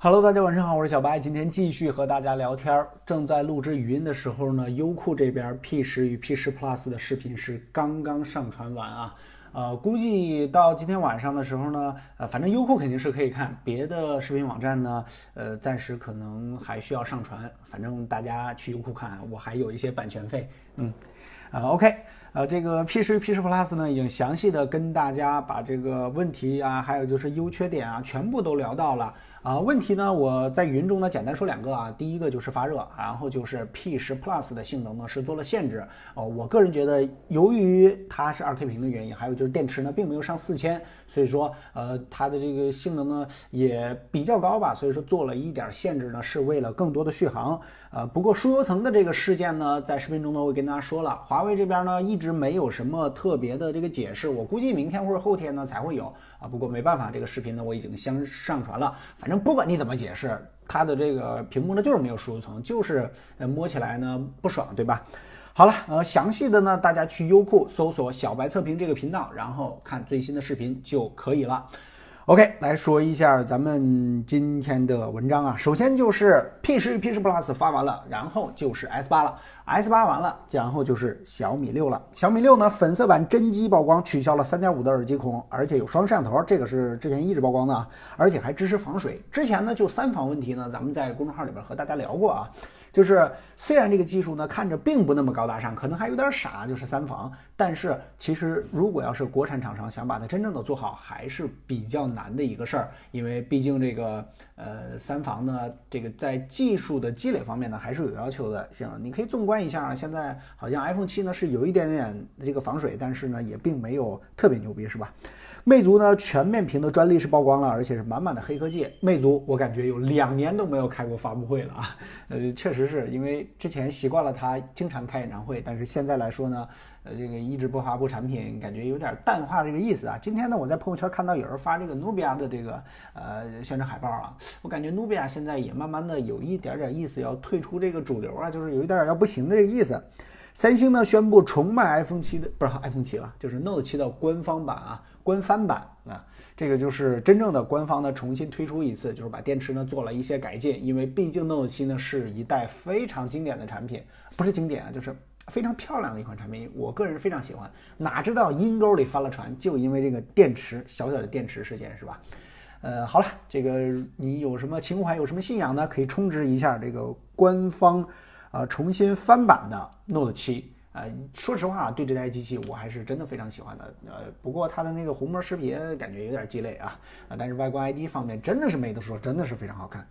Hello，大家晚上好，我是小白，今天继续和大家聊天儿。正在录制语音的时候呢，优酷这边 P 十与 P 十 Plus 的视频是刚刚上传完啊，呃，估计到今天晚上的时候呢，呃，反正优酷肯定是可以看，别的视频网站呢，呃，暂时可能还需要上传，反正大家去优酷看，我还有一些版权费，嗯，啊，OK。呃，这个 P 十 P 十 Plus 呢，已经详细的跟大家把这个问题啊，还有就是优缺点啊，全部都聊到了啊。问题呢，我在语音中呢简单说两个啊。第一个就是发热，然后就是 P 十 Plus 的性能呢是做了限制哦。我个人觉得，由于它是 2K 屏的原因，还有就是电池呢并没有上四千，所以说呃它的这个性能呢也比较高吧，所以说做了一点限制呢，是为了更多的续航。呃，不过输油层的这个事件呢，在视频中呢我跟大家说了，华华为这边呢一直没有什么特别的这个解释，我估计明天或者后天呢才会有啊。不过没办法，这个视频呢我已经先上传了，反正不管你怎么解释，它的这个屏幕呢就是没有输入层，就是摸起来呢不爽，对吧？好了，呃，详细的呢大家去优酷搜索“小白测评”这个频道，然后看最新的视频就可以了。OK，来说一下咱们今天的文章啊。首先就是 P 十与 P 十 Plus 发完了，然后就是 S 八了，S 八完了，然后就是小米六了。小米六呢，粉色版真机曝光，取消了三点五的耳机孔，而且有双摄像头，这个是之前一直曝光的啊，而且还支持防水。之前呢，就三防问题呢，咱们在公众号里边和大家聊过啊。就是虽然这个技术呢看着并不那么高大上，可能还有点傻，就是三防，但是其实如果要是国产厂商想把它真正的做好，还是比较难的一个事儿，因为毕竟这个呃三防呢，这个在技术的积累方面呢还是有要求的。行，你可以纵观一下，现在好像 iPhone 七呢是有一点点这个防水，但是呢也并没有特别牛逼，是吧？魅族呢全面屏的专利是曝光了，而且是满满的黑科技。魅族我感觉有两年都没有开过发布会了啊，呃，确实。只是因为之前习惯了他经常开演唱会，但是现在来说呢，呃，这个一直不发布产品，感觉有点淡化这个意思啊。今天呢，我在朋友圈看到有人发这个努比亚的这个呃宣传海报啊，我感觉努比亚现在也慢慢的有一点点意思要退出这个主流啊，就是有一点要不行的这个意思。三星呢宣布重卖 iPhone 七的，不是 iPhone 七了，就是 Note 七的官方版啊，官方版啊。这个就是真正的官方的重新推出一次，就是把电池呢做了一些改进，因为毕竟 Note 7呢是一代非常经典的产品，不是经典啊，就是非常漂亮的一款产品，我个人非常喜欢。哪知道阴沟里翻了船，就因为这个电池小小的电池事件，是吧？呃，好了，这个你有什么情怀，有什么信仰呢？可以充值一下这个官方呃重新翻版的 Note 七。呃，说实话，对这台机器我还是真的非常喜欢的。呃，不过它的那个虹膜识别感觉有点鸡肋啊。啊，但是外观 ID 方面真的是没得说，真的是非常好看。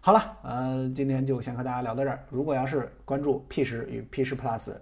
好了，呃，今天就先和大家聊到这儿。如果要是关注 P 十与 P 十 Plus。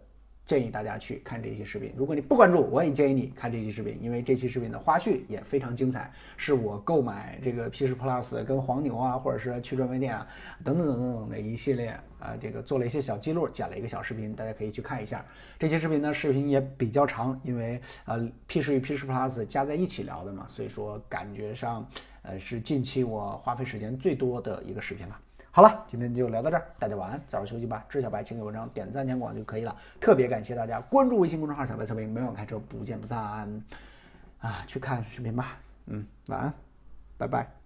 建议大家去看这期视频。如果你不关注，我也建议你看这期视频，因为这期视频的花絮也非常精彩，是我购买这个 P10 Plus 跟黄牛啊，或者是去专卖店啊等等等等等的一系列啊，这个做了一些小记录，剪了一个小视频，大家可以去看一下。这期视频呢，视频也比较长，因为呃 P10 与 P10 Plus 加在一起聊的嘛，所以说感觉上呃是近期我花费时间最多的一个视频了。好了，今天就聊到这儿，大家晚安，早点休息吧。知小白，请给文章点赞、点广就可以了。特别感谢大家关注微信公众号“小白测评”，每晚开车不见不散。啊，去看视频吧。嗯，晚安，拜拜。